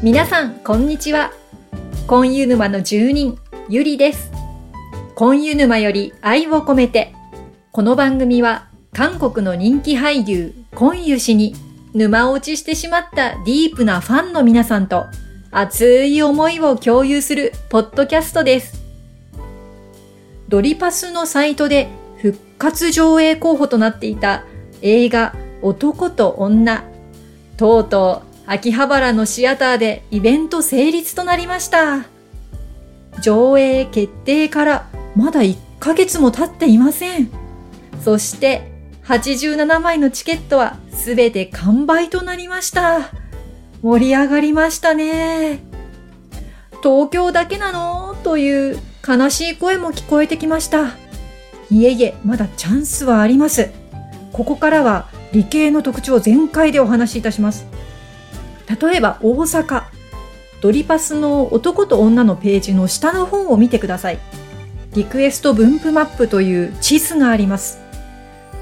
皆さん、こんにちは。コンユ沼の住人、ゆりです。コンユ沼より愛を込めて、この番組は韓国の人気俳優、コンユ氏に沼落ちしてしまったディープなファンの皆さんと熱い思いを共有するポッドキャストです。ドリパスのサイトで復活上映候補となっていた映画男と女。とうとう秋葉原のシアターでイベント成立となりました。上映決定からまだ1ヶ月も経っていません。そして87枚のチケットはすべて完売となりました。盛り上がりましたね。東京だけなの？という悲しい声も聞こえてきました。いえいえ、まだチャンスはあります。ここからは理系の特徴全開でお話しいたします。例えば大阪。ドリパスの男と女のページの下の方を見てください。リクエスト分布マップという地図があります。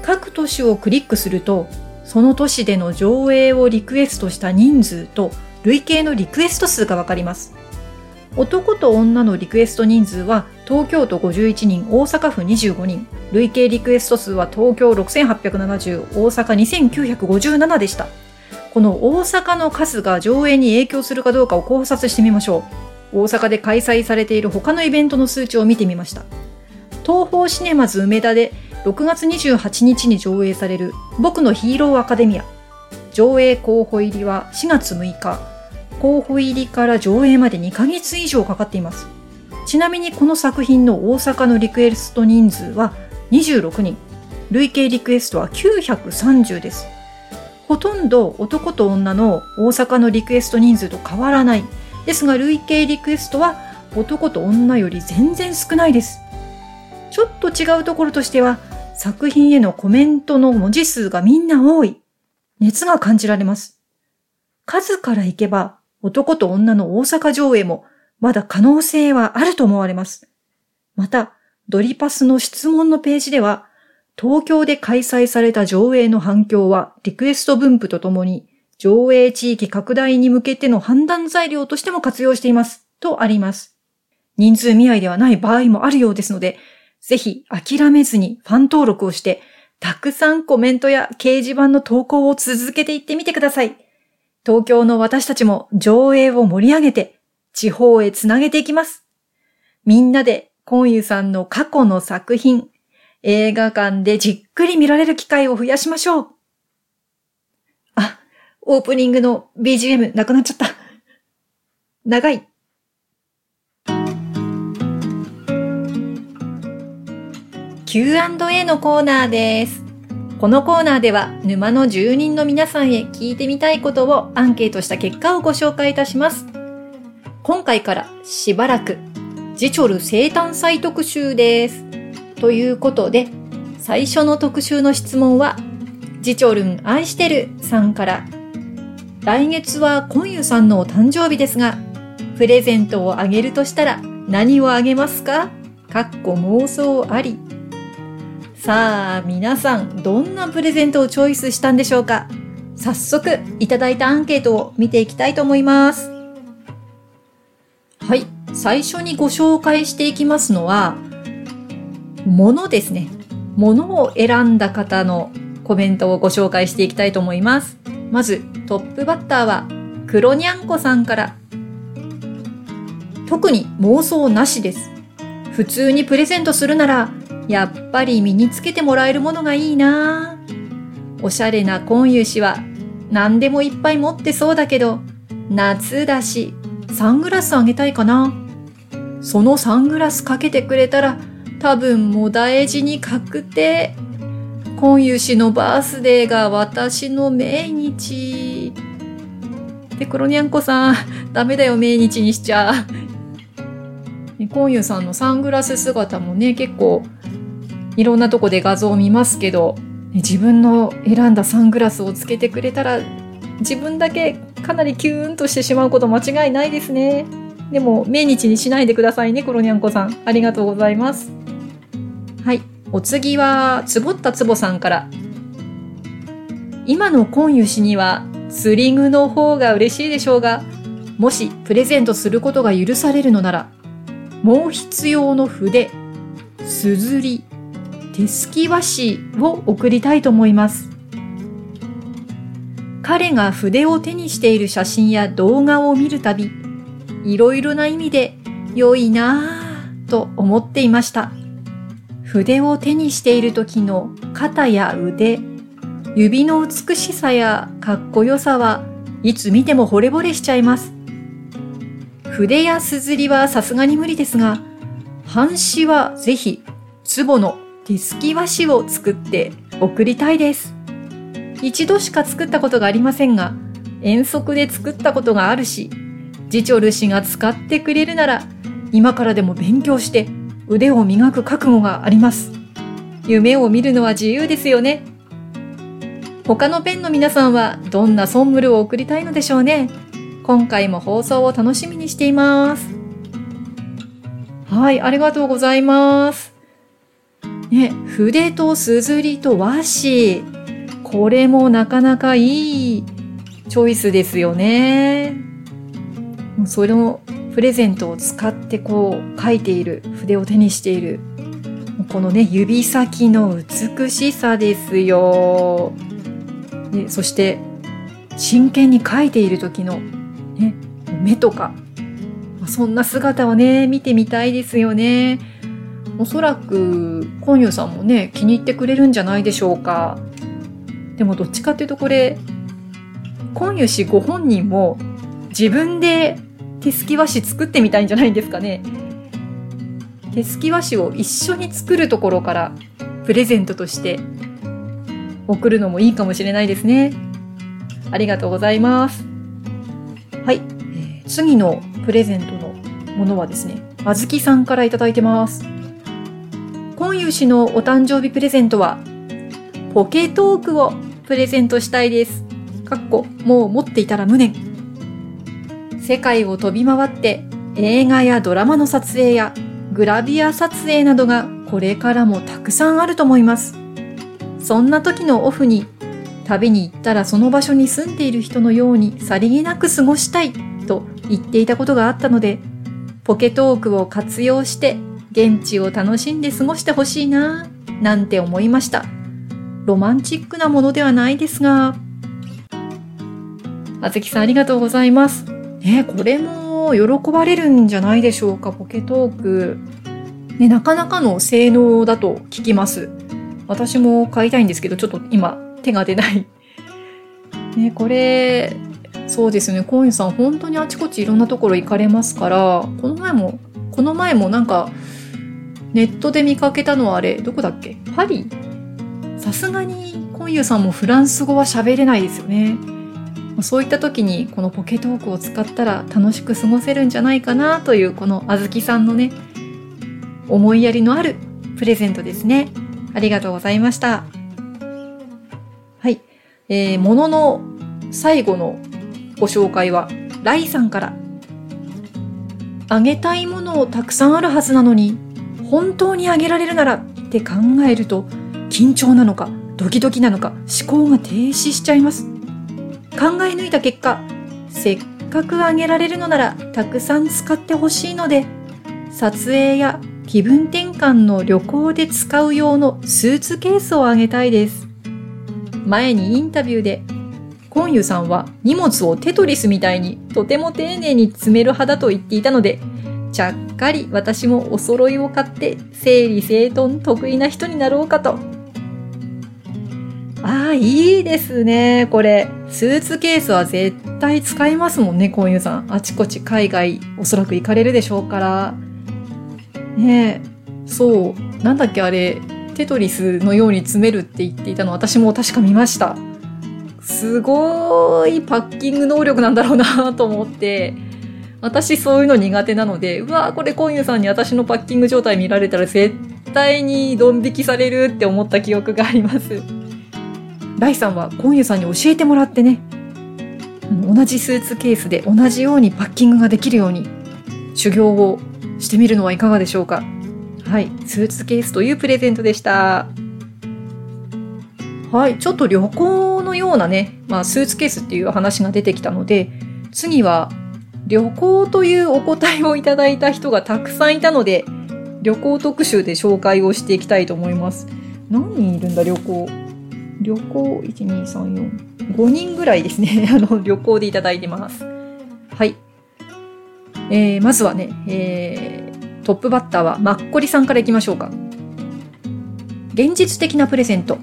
各都市をクリックすると、その都市での上映をリクエストした人数と累計のリクエスト数がわかります。男と女のリクエスト人数は東京都51人、大阪府25人。累計リクエスト数は東京6870、大阪2957でした。この大阪の数が上映に影響するかどうかを考察してみましょう。大阪で開催されている他のイベントの数値を見てみました。東宝シネマズ梅田で6月28日に上映される僕のヒーローアカデミア。上映候補入りは4月6日。候補入りから上映まで2ヶ月以上かかっています。ちなみにこの作品の大阪のリクエスト人数は26人。累計リクエストは930です。ほとんど男と女の大阪のリクエスト人数と変わらない。ですが累計リクエストは男と女より全然少ないです。ちょっと違うところとしては作品へのコメントの文字数がみんな多い。熱が感じられます。数からいけば男と女の大阪上映もまだ可能性はあると思われます。また、ドリパスの質問のページでは、東京で開催された上映の反響はリクエスト分布とともに上映地域拡大に向けての判断材料としても活用しています。とあります。人数見合いではない場合もあるようですので、ぜひ諦めずにファン登録をして、たくさんコメントや掲示板の投稿を続けていってみてください。東京の私たちも上映を盛り上げて、地方へつなげていきます。みんなで、コンユさんの過去の作品、映画館でじっくり見られる機会を増やしましょう。あ、オープニングの BGM なくなっちゃった。長い。Q&A のコーナーです。このコーナーでは沼の住人の皆さんへ聞いてみたいことをアンケートした結果をご紹介いたします。今回からしばらくジチョル生誕祭特集です。ということで、最初の特集の質問は、ジチョルン愛してるさんから、来月はコンユさんのお誕生日ですが、プレゼントをあげるとしたら何をあげますか？かっこ妄想あり。さあ、皆さん、どんなプレゼントをチョイスしたんでしょうか？早速、いただいたアンケートを見ていきたいと思います。はい。最初にご紹介していきますのは、物ですね。物を選んだ方のコメントをご紹介していきたいと思います。まず、トップバッターは、黒にゃんこさんから。特に妄想なしです。普通にプレゼントするなら、やっぱり身につけてもらえるものがいいなおしゃれなコンユ氏は、何でもいっぱい持ってそうだけど、夏だし、サングラスあげたいかな。そのサングラスかけてくれたら、多分もう大事に確定。今湯氏のバースデーが私の命日。で、黒にゃんこさん、ダメだよ、命日にしちゃ。今湯さんのサングラス姿もね、結構、いろんなとこで画像を見ますけど、自分の選んだサングラスをつけてくれたら、自分だけかなりキューンとしてしまうこと間違いないですね。でも、命日にしないでくださいね、黒にゃんこさん。ありがとうございます。はい。お次は、つぼったつぼさんから。今の今湯氏には、スリングの方が嬉しいでしょうが、もしプレゼントすることが許されるのなら、もう必要の筆、すずり、手すき和紙を送りたいと思います。彼が筆を手にしている写真や動画を見るたび、いろいろな意味で良いなぁと思っていました。筆を手にしている時の肩や腕、指の美しさやかっこよさはいつ見ても惚れ惚れしちゃいます。筆やすずりはさすがに無理ですが、半紙はぜひ、壺の手すき和紙を作って送りたいです。一度しか作ったことがありませんが、遠足で作ったことがあるし、ジチョル氏が使ってくれるなら、今からでも勉強して腕を磨く覚悟があります。夢を見るのは自由ですよね。他のペンの皆さんはどんなソンムルを送りたいのでしょうね。今回も放送を楽しみにしています。はい、ありがとうございます。ね、筆とすずりと和紙。これもなかなかいいチョイスですよね。そのプレゼントを使ってこう書いている筆を手にしているこのね指先の美しさですよ。でそして真剣に書いている時の、ね、目とかそんな姿をね見てみたいですよね。おそらくコンユさんもね気に入ってくれるんじゃないでしょうか。でもどっちかっていうとこれ、今湯氏ご本人も自分で手すき和紙作ってみたいんじゃないんですかね。手すき和紙を一緒に作るところからプレゼントとして送るのもいいかもしれないですね。ありがとうございます。はい。次のプレゼントのものはですね、あずきさんからいただいてます。今湯氏のお誕生日プレゼントは、ポケトークをプレゼントしたいです。かっこ、もう持っていたら無念。世界を飛び回って映画やドラマの撮影やグラビア撮影などがこれからもたくさんあると思います。そんな時のオフに旅に行ったらその場所に住んでいる人のようにさりげなく過ごしたいと言っていたことがあったので、ポケトークを活用して現地を楽しんで過ごしてほしいなぁなんて思いました。ロマンチックなものではないですが。あずきさんありがとうございます。ね、これも喜ばれるんじゃないでしょうか、ポケトーク。ね、なかなかの性能だと聞きます。私も買いたいんですけど、ちょっと今手が出ない。ね、これ、そうですね、コインさん本当にあちこちいろんなところ行かれますから、この前も、この前もなんか、ネットで見かけたのはあれ、どこだっけ？パリさすがにコンユさんもフランス語は喋れないですよね。そういった時にこのポケトークを使ったら楽しく過ごせるんじゃないかなというこのあずきさんのね、思いやりのあるプレゼントですね。ありがとうございました。はい。えー、ものの最後のご紹介は、ライさんから。あげたいものをたくさんあるはずなのに、本当にあげられるならって考えると、緊張なのか、ドキドキなのか、思考が停止しちゃいます。考え抜いた結果、せっかくあげられるのならたくさん使ってほしいので、撮影や気分転換の旅行で使う用のスーツケースをあげたいです。前にインタビューで、コンユさんは荷物をテトリスみたいにとても丁寧に詰める派だと言っていたので、ちゃっかり私もお揃いを買って整理整頓得意な人になろうかとああ、いいですね。これ、スーツケースは絶対使いますもんね、こういうさん。あちこち海外、おそらく行かれるでしょうから。ねえ、そう、なんだっけあれ、テトリスのように詰めるって言っていたの私も確か見ました。すごいパッキング能力なんだろうなと思って、私そういうの苦手なので、うわこれコンユさんに私のパッキング状態見られたら絶対にドン引きされるって思った記憶があります。ライさんはコンユさんに教えてもらってね、同じスーツケースで同じようにパッキングができるように修行をしてみるのはいかがでしょうかはい、スーツケースというプレゼントでした。はい、ちょっと旅行のようなね、まあスーツケースっていう話が出てきたので、次は旅行というお答えをいただいた人がたくさんいたので、旅行特集で紹介をしていきたいと思います。何人いるんだ、旅行。旅行、1、2、3、4。5人ぐらいですね。あの、旅行でいただいてます。はい。えー、まずはね、えー、トップバッターはマッコリさんからいきましょうか。現実的なプレゼント。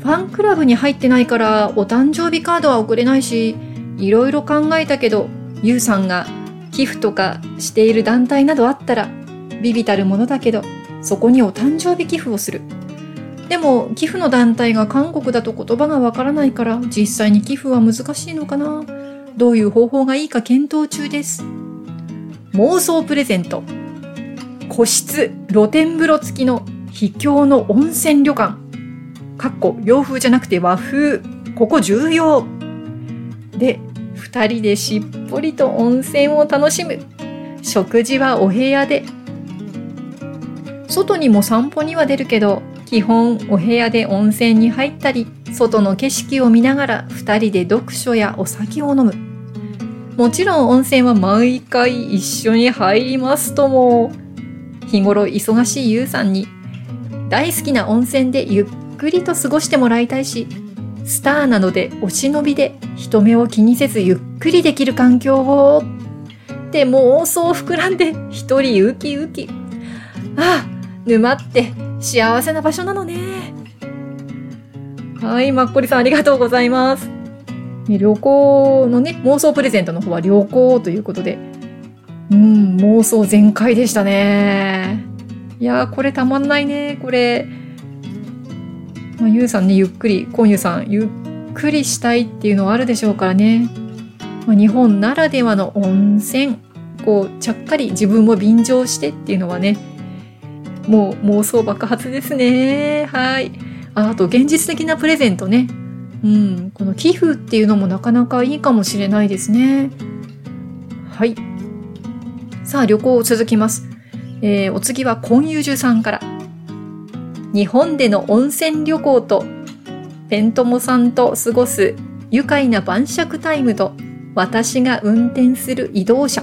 ファンクラブに入ってないからお誕生日カードは送れないし、いろいろ考えたけど、ゆうさんが寄付とかしている団体などあったら、ビビたるものだけど、そこにお誕生日寄付をする。でも、寄付の団体が韓国だと言葉がわからないから、実際に寄付は難しいのかな？どういう方法がいいか検討中です。妄想プレゼント。個室露天風呂付きの秘境の温泉旅館。かっこ洋風じゃなくて和風。ここ重要。で、二人でしっぽりと温泉を楽しむ。食事はお部屋で。外にも散歩には出るけど、基本お部屋で温泉に入ったり、外の景色を見ながら二人で読書やお酒を飲む。もちろん温泉は毎回一緒に入りますとも。日頃忙しいゆうさんに大好きな温泉でゆっくりと過ごしてもらいたいし、スターなのでお忍びで人目を気にせずゆっくりできる環境を。で妄想膨らんで一人ウキウキ。ああ、沼って幸せな場所なのね。はい、マッコリさんありがとうございます。旅行のね、妄想プレゼントの方は旅行ということで、うん、妄想全開でしたね。いやー、これたまんないね、これ。まあ、ゆうさんね、ゆっくり、こんゆさん、ゆっくりしたいっていうのはあるでしょうからね。まあ、日本ならではの温泉、こう、ちゃっかり自分も便乗してっていうのはね、もう妄想爆発ですね。はい。ああと、現実的なプレゼントね。うん、この寄付っていうのもなかなかいいかもしれないですね。はい。さあ、旅行を続きます。えー、お次はコンユジュさんから。日本での温泉旅行と、ペントモさんと過ごす愉快な晩酌タイムと、私が運転する移動車。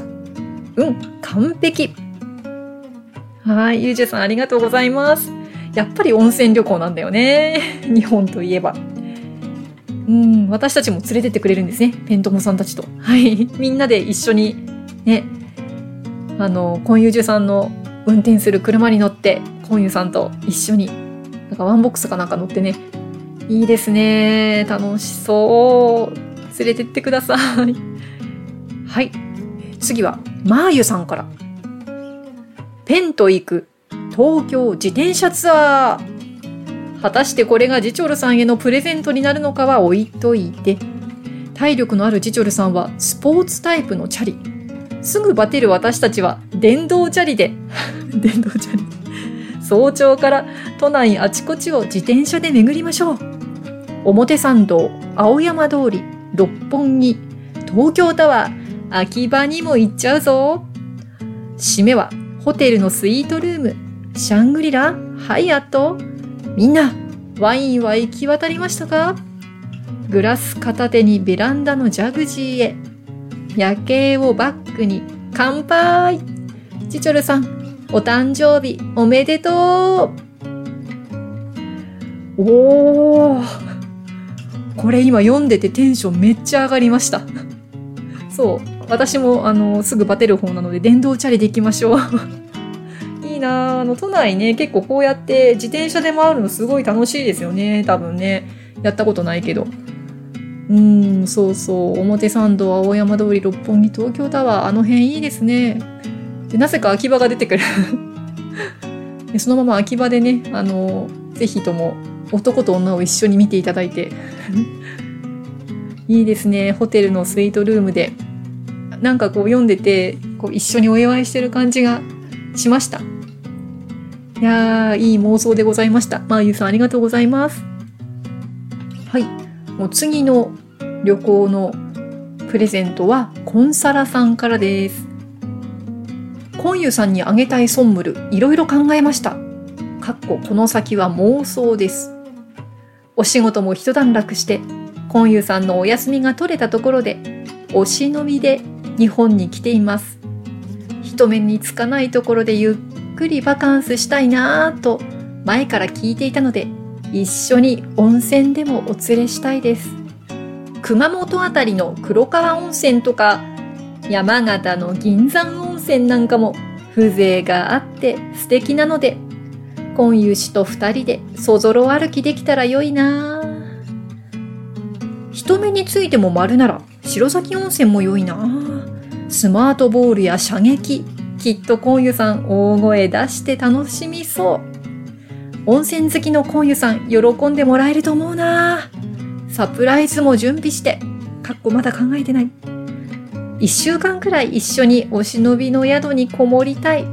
うん、完璧。はい、ゆうじゅさんありがとうございます。やっぱり温泉旅行なんだよね。日本といえば。うん、私たちも連れてってくれるんですね。ペントモさんたちと。はい。みんなで一緒に、ね、あの、コンユージュさんの運転する車に乗って、コンユさんと一緒に、なんかワンボックスかなんか乗ってね、いいですね。楽しそう。連れてってください。はい。次は、マーユさんから。ペンと行く東京自転車ツアー。果たしてこれがジチョルさんへのプレゼントになるのかは置いといて、体力のあるジチョルさんはスポーツタイプのチャリ。すぐバテる私たちは電動チャリで、電動チャリ。早朝から都内あちこちを自転車で巡りましょう。表参道、青山通り、六本木、東京タワー、秋葉にも行っちゃうぞ。締めはホテルのスイートルーム、シャングリラ、ハイアット、みんな、ワインは行き渡りましたか？グラス片手にベランダのジャグジーへ。夜景をバックに乾杯チチョルさん、お誕生日おめでとうおーこれ今読んでてテンションめっちゃ上がりました。そう。私もあの、すぐバテる方なので電動チャリで行きましょう。いいなあの、都内ね、結構こうやって自転車で回るのすごい楽しいですよね。多分ね。やったことないけど。うーん、そうそう。表参道、青山通り、六本木、東京タワー、あの辺いいですね。で、なぜか秋葉が出てくる で。そのまま秋葉でね、あの、ぜひとも男と女を一緒に見ていただいて。いいですね。ホテルのスイートルームで。なんかこう読んでて、こう一緒にお祝いしてる感じがしました。いや、いい妄想でございました。まあゆうさんありがとうございます。はい。もう次の旅行のプレゼントはコンサラさんからです。コンユさんにあげたいソンムル、いろいろ考えました。かっここの先は妄想です。お仕事も一段落して、コンユさんのお休みが取れたところで、お忍びで日本に来ています。人目につかないところでゆっくりバカンスしたいなぁと前から聞いていたので一緒に温泉でもお連れしたいです。熊本あたりの黒川温泉とか山形の銀山温泉なんかも風情があって素敵なので今湯氏と二人でそぞろ歩きできたらよいなぁ。人目についても丸なら白崎温泉も良いな。スマートボールや射撃。きっと今湯さん大声出して楽しみそう。温泉好きの今湯さん喜んでもらえると思うな。サプライズも準備して。かっこまだ考えてない。1週間くらい一緒にお忍びの宿にこもりたい。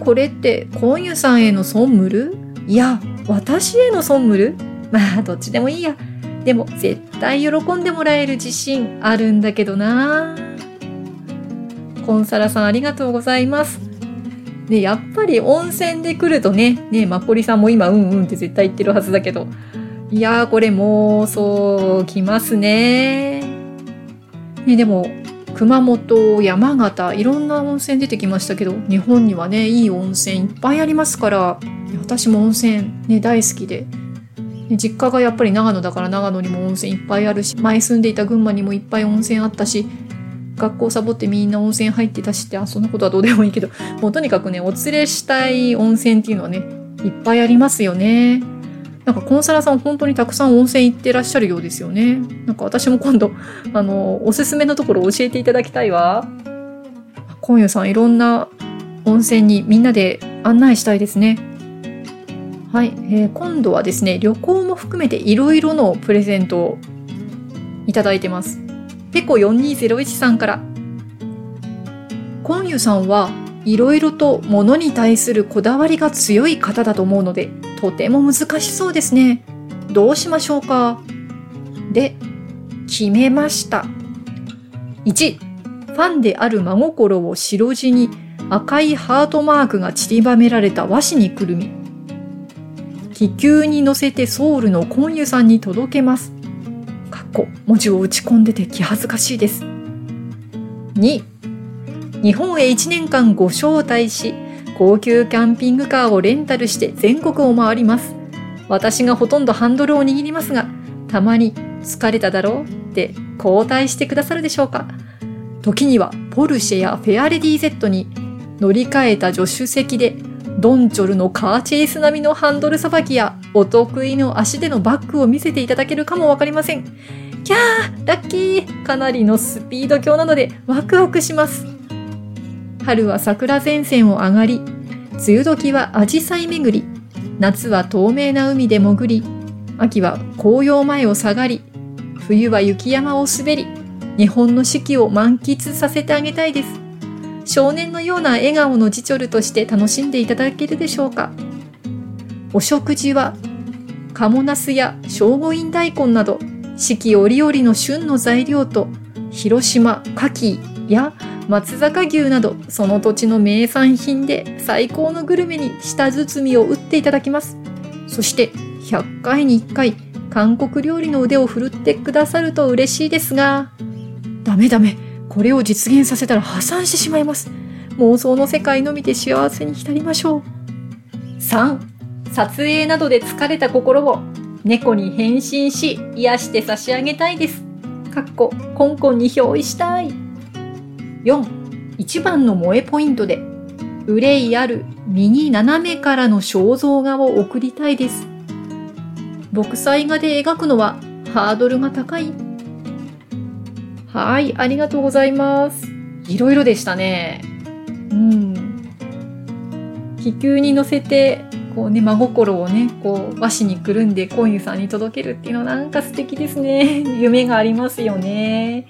これって今湯さんへのソンムルいや私へのソンムルまあどっちでもいいや。でも絶対喜んでもらえる自信あるんだけどな。コンサラさんありがとうございます。で、やっぱり温泉で来るとね、ね、マッコリさんも今うんうんって絶対言ってるはずだけど、いやーこれもう、そう、来ますね。ね、でも、熊本、山形、いろんな温泉出てきましたけど、日本にはね、いい温泉いっぱいありますから、私も温泉ね、大好きで、実家がやっぱり長野だから長野にも温泉いっぱいあるし、前住んでいた群馬にもいっぱい温泉あったし、学校サボってみんな温泉入ってたしって、あ、そんなことはどうでもいいけど、もうとにかくね、お連れしたい温泉っていうのはね、いっぱいありますよね。なんかコンサラさん本当にたくさん温泉行ってらっしゃるようですよね。なんか私も今度、あの、おすすめのところ教えていただきたいわ。今夜さんいろんな温泉にみんなで案内したいですね。はい、えー、今度はですね、旅行も含めていろいろのプレゼントをいただいてます。ペコ4201さんから。コンユさんはいろいろと物に対するこだわりが強い方だと思うので、とても難しそうですね。どうしましょうかで、決めました。1、ファンである真心を白地に赤いハートマークが散りばめられた和紙にくるみ、気球に乗せてソウルのコンユさんに届けます。個文字を打ち込んでて気恥ずかしいです。2日本へ1年間ご招待し高級キャンピングカーをレンタルして全国を回ります。私がほとんどハンドルを握りますがたまに疲れただろうって交代してくださるでしょうか時にはポルシェやフェアレディ Z に乗り換えた助手席でドンチョルのカーチェイス並みのハンドルさばきやお得意の足でのバックを見せていただけるかもわかりません。キャーラッキーかなりのスピード強なのでワクワクします。春は桜前線を上がり、梅雨時はアジサイ巡り、夏は透明な海で潜り、秋は紅葉前を下がり、冬は雪山を滑り、日本の四季を満喫させてあげたいです。少年のような笑顔のジチョルとして楽しんでいただけるでしょうか？お食事はカモナスや聖護院大根など四季折々の旬の材料と広島牡蠣や松坂牛などその土地の名産品で最高のグルメに舌包みを打っていただきます。そして100回に1回韓国料理の腕を振るってくださると嬉しいですがダメダメ。これを実現させたら破産してしまいます。妄想の世界のみで幸せに浸りましょう。3、撮影などで疲れた心を猫に変身し癒して差し上げたいです。かっこ、コンコンに憑依したい。4、一番の萌えポイントで、憂いある右斜めからの肖像画を送りたいです。僕彩画で描くのはハードルが高いはい、ありがとうございます。いろいろでしたね。うん。気球に乗せて、こうね、真心をね、こう、和紙にくるんでコインさんに届けるっていうのはなんか素敵ですね。夢がありますよね。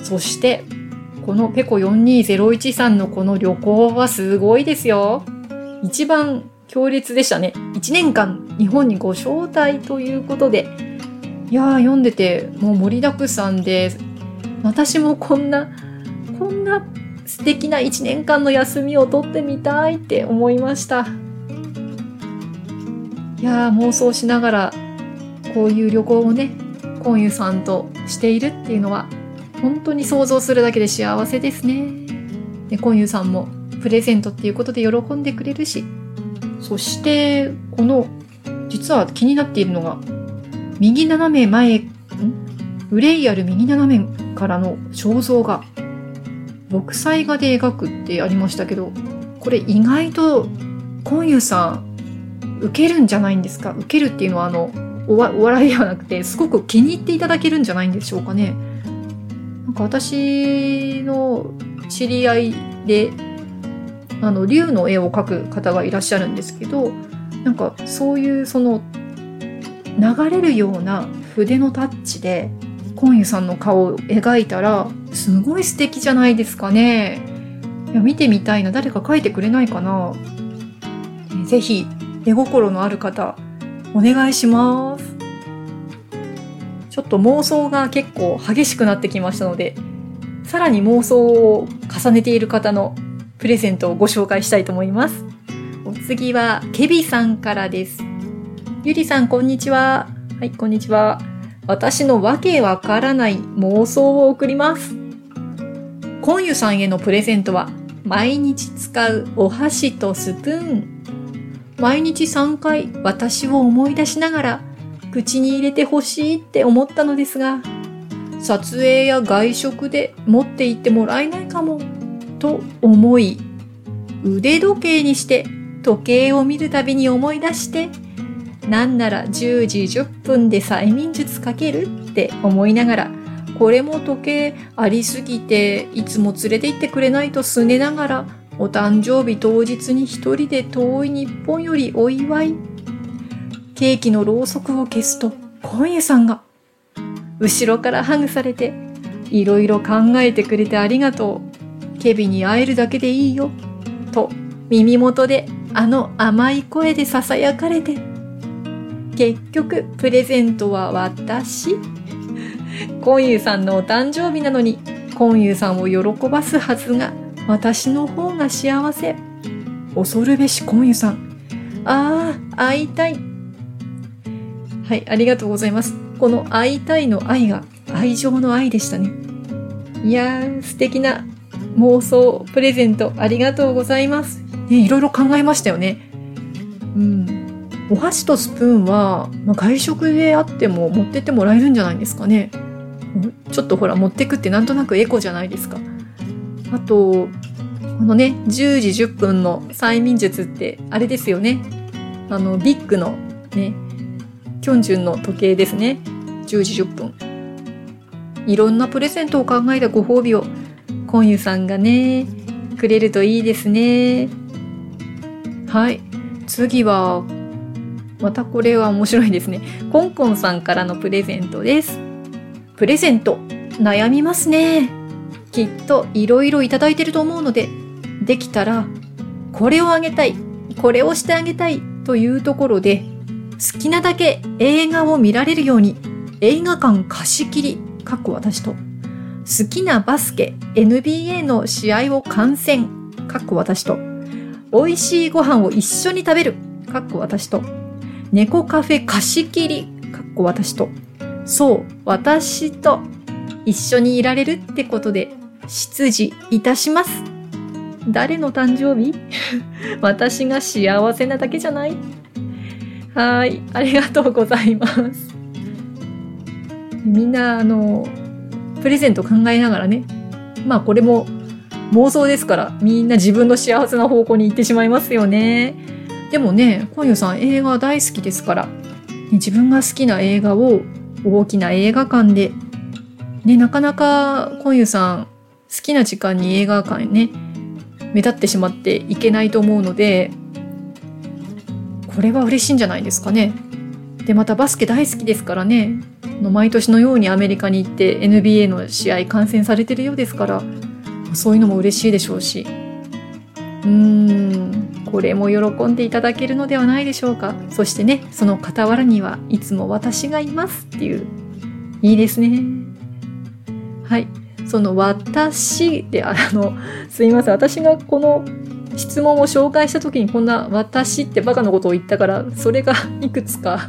そして、このペコ4201さんのこの旅行はすごいですよ。一番強烈でしたね。1年間日本にご招待ということで、いやー読んでてもう盛りだくさんで私もこんなこんな素敵な1年間の休みを取ってみたいって思いました。いや妄想しながらこういう旅行をねコンユさんとしているっていうのは本当に想像するだけで幸せですね。で、コンユさんもプレゼントっていうことで喜んでくれるし、そして、この、実は気になっているのが、右斜め前、ん？憂いある右斜めからの肖像画。木彩画で描くってありましたけど、これ意外と、コンユさん、受けるんじゃないんですか？受けるっていうのはあの、お笑いではなくて、すごく気に入っていただけるんじゃないんでしょうかね。なんか私の知り合いで、あの、竜の絵を描く方がいらっしゃるんですけど、なんかそういうその、流れるような筆のタッチで、コンユさんの顔を描いたら、すごい素敵じゃないですかね。いや、見てみたいな。誰か描いてくれないかな。ぜひ、絵心のある方、お願いします。ちょっと妄想が結構激しくなってきましたので、さらに妄想を重ねている方のプレゼントをご紹介したいと思います。お次は、ケビさんからです。ゆりさん、こんにちは。はい、こんにちは。私のわけわからない妄想を送ります。コンユさんへのプレゼントは、毎日使うお箸とスプーン。毎日3回私を思い出しながら口に入れてほしいって思ったのですが、撮影や外食で持って行ってもらえないかも、と思い、腕時計にして時計を見るたびに思い出して、なんなら10時10分で催眠術かけるって思いながら、これも時計ありすぎていつも連れて行ってくれないとすねながらお誕生日当日に一人で遠い日本よりお祝い。ケーキのろうそくを消すと、今夜さんが、後ろからハグされて、いろいろ考えてくれてありがとう。ケビに会えるだけでいいよ。と、耳元であの甘い声で囁かれて、結局、プレゼントは私。コンユさんのお誕生日なのに、コンユさんを喜ばすはずが、私の方が幸せ。恐るべしコンユさん。ああ、会いたい。はい、ありがとうございます。この会いたいの愛が愛情の愛でしたね。いやー、素敵な妄想、プレゼントありがとうございます。ね、いろいろ考えましたよね。うん。お箸とスプーンは、まあ、外食であっても持ってってもらえるんじゃないですかね。ちょっとほら、持ってくってなんとなくエコじゃないですか。あと、このね、10時10分の催眠術って、あれですよね。あの、ビッグのね、キョンジュンの時計ですね。10時10分。いろんなプレゼントを考えたご褒美を、コンユさんがね、くれるといいですね。はい。次は、またこれは面白いですね。コンコンさんからのプレゼントです。プレゼント、悩みますね。きっといろいろいただいてると思うので、できたら、これをあげたい、これをしてあげたいというところで、好きなだけ映画を見られるように、映画館貸し切り、かっこ私と、好きなバスケ、NBA の試合を観戦、かっこ私と、美味しいご飯を一緒に食べる、かっこ私と、猫カフェ貸し切り、かっこ私と、そう、私と一緒にいられるってことで執事いたします。誰の誕生日？私が幸せなだけじゃない？はい、ありがとうございます。みんな、あの、プレゼント考えながらね、まあこれも妄想ですから、みんな自分の幸せな方向に行ってしまいますよね。でもね、今夜さん映画大好きですから、ね自分が好きな映画を大きな映画館で、ね、なかなか今夜さん好きな時間に映画館へね、目立ってしまっていけないと思うので、これは嬉しいんじゃないですかね。で、またバスケ大好きですからね。の、毎年のようにアメリカに行って NBA の試合観戦されてるようですから、そういうのも嬉しいでしょうし、うーん、これも喜んでいただけるのではないでしょうか。そしてね、その傍らにはいつも私がいますっていう、いいですね。はい。その私で、あの、すいません。私がこの質問を紹介した時にこんな私ってバカなことを言ったから、それがいくつか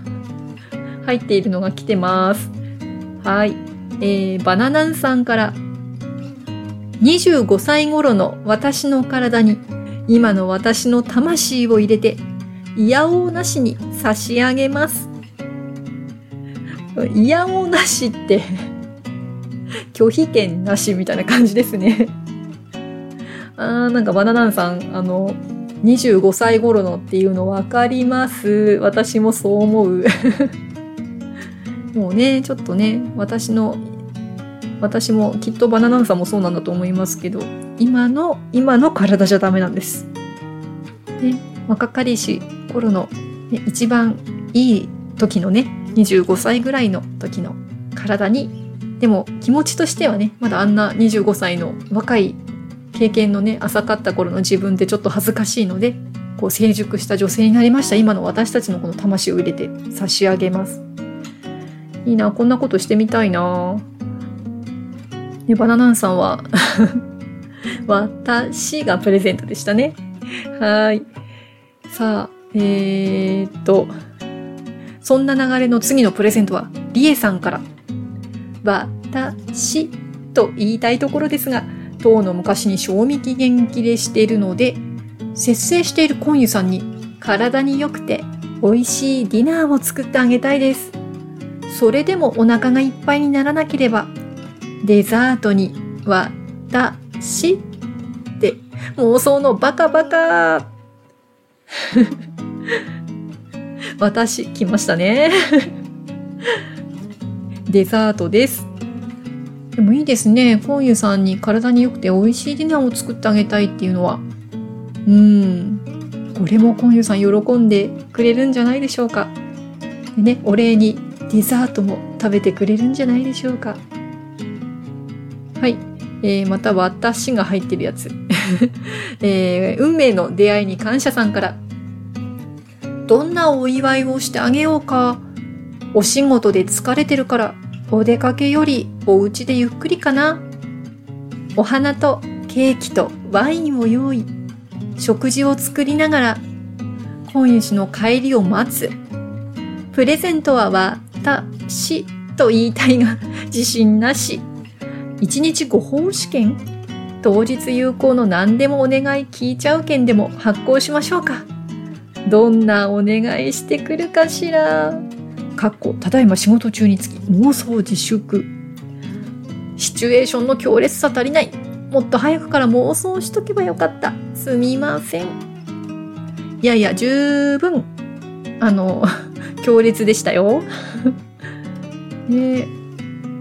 入っているのが来てます。はい。えー、バナナンさんから25歳頃の私の体に今の私の魂を入れていやおうなしに差し上げます。いやおうなしって 拒否権なしみたいな感じですねあーなんかバナナンさん、あの、25歳頃のっていうの分かります。私もそう思う。もうね、ちょっとね、私の私もきっとバナナンさんもそうなんだと思いますけど今の今の体じゃダメなんです。ね、若かりし頃の、ね、一番いい時のね25歳ぐらいの時の体にでも気持ちとしてはねまだあんな25歳の若い経験のね浅かった頃の自分ってちょっと恥ずかしいのでこう成熟した女性になりました今の私たちのこの魂を入れて差し上げます。いいなこんなことしてみたいなね、バナナンさんは私がプレゼントでしたね。はい。さあ、えー、っと、そんな流れの次のプレゼントは、リエさんから。私と言いたいところですが、当の昔に賞味期限切れしているので、節制しているコンユさんに体に良くて美味しいディナーを作ってあげたいです。それでもお腹がいっぱいにならなければデザートに私妄想のバカバカ。私来ましたね。デザートです。でもいいですね。コンユさんに体に良くて美味しいディナーを作ってあげたいっていうのは。うん。これもコンユさん喜んでくれるんじゃないでしょうか。でねお礼にデザートも食べてくれるんじゃないでしょうか。えー、また私が入ってるやつ。えー、運命の出会いに感謝さんから。どんなお祝いをしてあげようか。お仕事で疲れてるから、お出かけよりお家でゆっくりかな。お花とケーキとワインを用意。食事を作りながら、今日の帰りを待つ。プレゼントは私と言いたいが、自信なし。1日ご奉仕券当日有効の何でもお願い聞いちゃう券でも発行しましょうか。どんなお願いしてくるかしら。かっこ、ただいま仕事中につき妄想自粛。シチュエーションの強烈さ足りない。もっと早くから妄想しとけばよかった。すみません。いやいや、十分、あの、強烈でしたよ。ね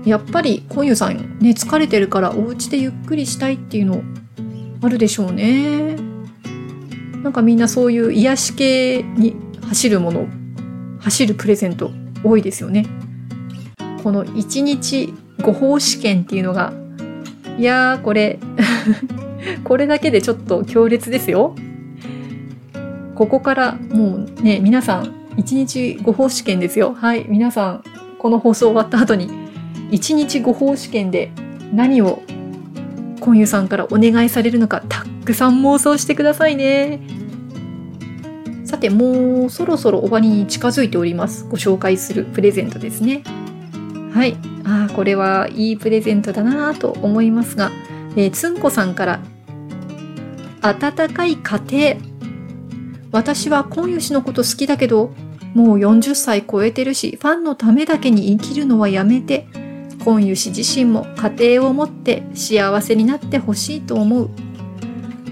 やっぱりこういうさんね疲れてるからお家でゆっくりしたいっていうのあるでしょうね。なんかみんなそういう癒し系に走るもの走るプレゼント多いですよね。この1日ご奉仕券っていうのがいやーこれ これだけでちょっと強烈ですよ。ここからもうね皆さん1日ご奉仕券ですよ。はい皆さんこの放送終わった後に1日ご奉仕券で何を婚友さんからお願いされるのかたくさん妄想してくださいね。さてもうそろそろ終わりに近づいております。ご紹介するプレゼントですね。はい。ああ、これはいいプレゼントだなと思いますが、えー、つんこさんから温かい家庭。私は婚友氏のこと好きだけど、もう40歳超えてるし、ファンのためだけに生きるのはやめて、婚友氏自身も家庭を持って幸せになってほしいと思う。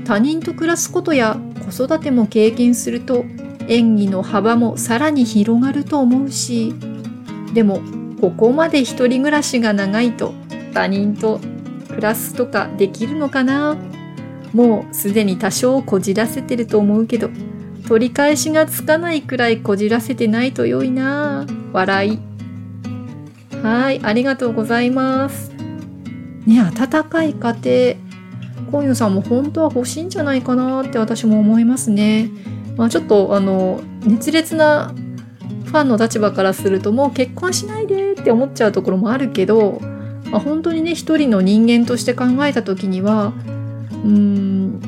他人と暮らすことや子育ても経験すると演技の幅もさらに広がると思うしでもここまで一人暮らしが長いと他人と暮らすとかできるのかな？もうすでに多少こじらせてると思うけど取り返しがつかないくらいこじらせてないと良いな。笑い。はい、ありがとうございます。ね、温かい家庭。今夜さんも本当は欲しいんじゃないかなって私も思いますね。まあ、ちょっとあの熱烈なファンの立場からするともう結婚しないでって思っちゃうところもあるけど、まあ、本当にね一人の人間として考えた時にはうん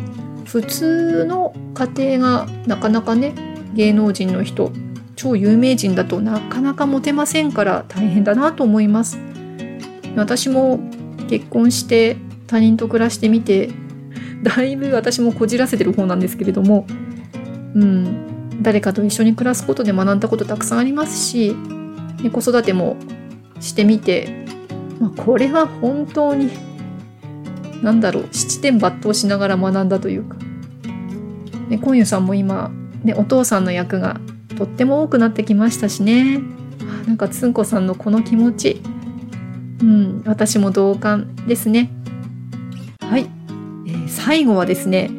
普通の家庭がなかなかね芸能人の人超有名人だとなかなかモテませんから大変だなと思います。私も結婚して他人と暮らしてみてだいぶ私もこじらせてる方なんですけれどもうん誰かと一緒に暮らすことで学んだことたくさんありますし子育てもしてみて、まあ、これは本当に何だろう七点抜刀しながら学んだというか、ね、コンユさんも今、ね、お父さんの役がとっても多くなってきましたしね。なんかつんこさんのこの気持ち。うん私も同感ですね。はい、えー、最後はですね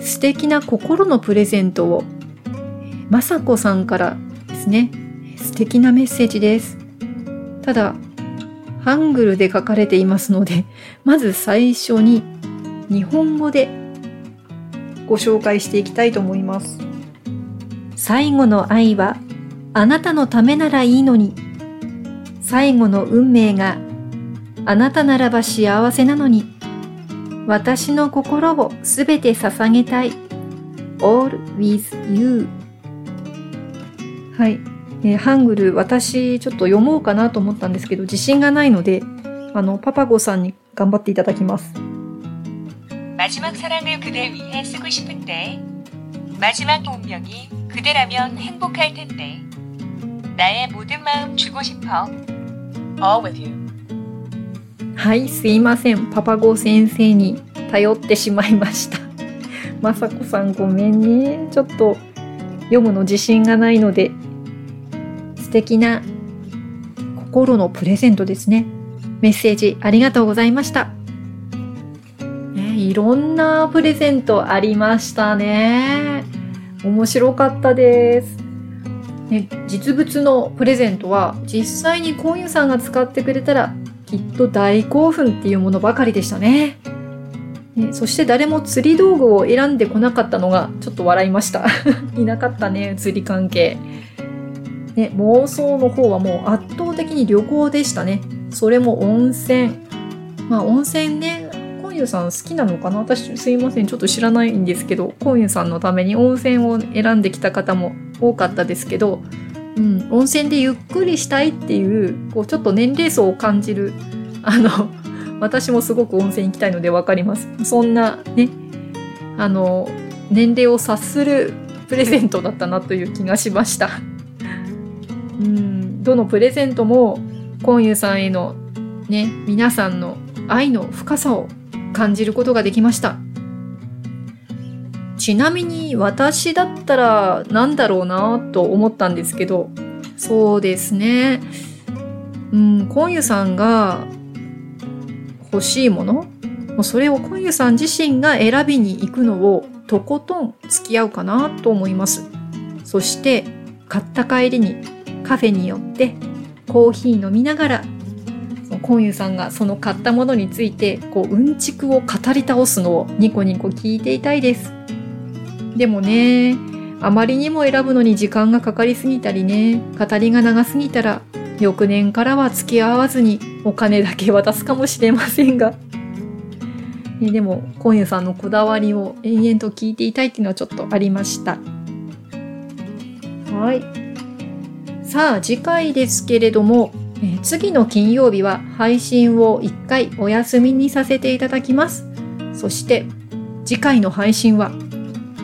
素敵な心のプレゼントをまさこさんからですね素敵なメッセージです。ただハングルで書かれていますので、まず最初に日本語でご紹介していきたいと思います。最後の愛はあなたのためならいいのに、最後の運命があなたならば幸せなのに、私の心をすべて捧げたい。all with you はい。えー、ハングル私ちょっと読もうかなと思ったんですけど自信がないのであのパパゴさんに頑張っていただきます마지막사랑을그대위해쓰고싶은데마지막운명이 그대라면행복할텐데나의모든마음주고싶어 All with you はいすいませんパパゴ先生に頼ってしまいましたまさこさんごめんねちょっと読むの自信がないので素敵な心のプレゼントですね。メッセージありがとうございました。ね、いろんなプレゼントありましたね。 面白かったです。ね、実物のプレゼントは実際にコンユさんが使ってくれたらきっと大興奮っていうものばかりでしたね。ねそして誰も釣り道具を選んでこなかったのがちょっと笑いました。いなかったね、釣り関係。ね、妄想の方はもう圧倒的に旅行でしたね。それも温泉。まあ温泉ね、ンユさん好きなのかな？私すいません、ちょっと知らないんですけど、コンユさんのために温泉を選んできた方も多かったですけど、うん、温泉でゆっくりしたいっていう、こうちょっと年齢層を感じる、あの、私もすごく温泉行きたいのでわかります。そんなね、あの、年齢を察するプレゼントだったなという気がしました。うんどのプレゼントもコンユさんへのね皆さんの愛の深さを感じることができました。ちなみに私だったら何だろうなと思ったんですけどそうですね。うんコンユさんが欲しいものもうそれをコンユさん自身が選びに行くのをとことん付き合うかなと思います。そして買った帰りにカフェに寄ってコーヒー飲みながらコンユさんがその買ったものについてこううんちくを語り倒すのをニコニコ聞いていたいです。でもねあまりにも選ぶのに時間がかかりすぎたりね語りが長すぎたら翌年からは付き合わずにお金だけ渡すかもしれませんが。でもコンユさんのこだわりを延々と聞いていたいっていうのはちょっとありました。はい。さあ次回ですけれども、え次の金曜日は配信を1回お休みにさせていただきます。そして次回の配信は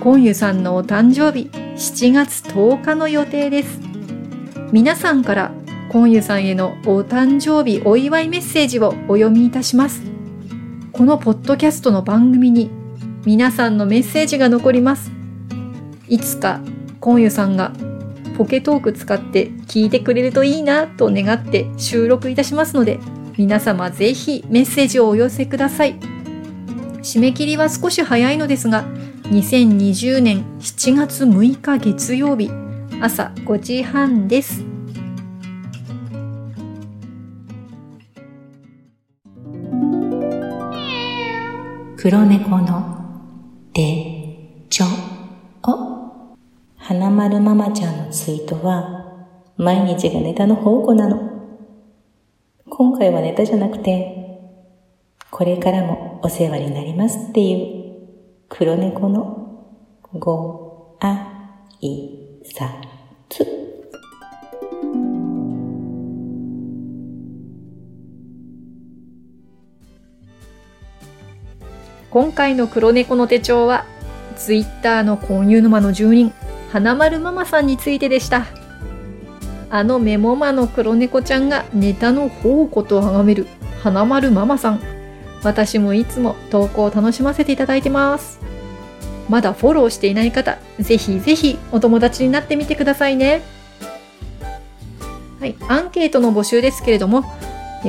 コンユさんのお誕生日7月10日の予定です。皆さんからコンユさんへのお誕生日お祝いメッセージをお読みいたします。このポッドキャストの番組に皆さんのメッセージが残ります。いつかコンユさんがポケトーク使って聞いてくれるといいなと願って収録いたしますので、皆様ぜひメッセージをお寄せください。締め切りは少し早いのですが、2020年7月6日月曜日朝5時半です。黒猫の花丸ママちゃんのツイートは、毎日がネタの宝庫なの。今回はネタじゃなくて、これからもお世話になりますっていう、黒猫のごあいさつ。今回の黒猫の手帳は、ツイッターの購入沼の住人、花丸ママさんについてでした。あのメモマの黒猫ちゃんがネタの宝庫と崇める花丸ママさん。私もいつも投稿を楽しませていただいてます。まだフォローしていない方、ぜひぜひお友達になってみてくださいね。はい、アンケートの募集ですけれども、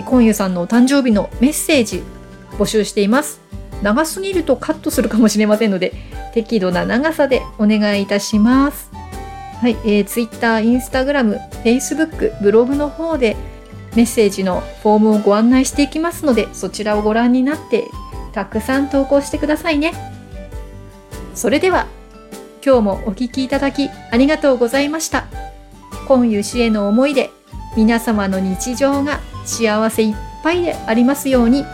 コンユさんのお誕生日のメッセージ募集しています。長すぎるとカットするかもしれませんので、適度な長さでお願いいたします。はい、えー、Twitter、Instagram、Facebook、ブログの方でメッセージのフォームをご案内していきますので、そちらをご覧になってたくさん投稿してくださいね。それでは、今日もお聴きいただきありがとうございました。今湯氏への思いで皆様の日常が幸せいっぱいでありますように。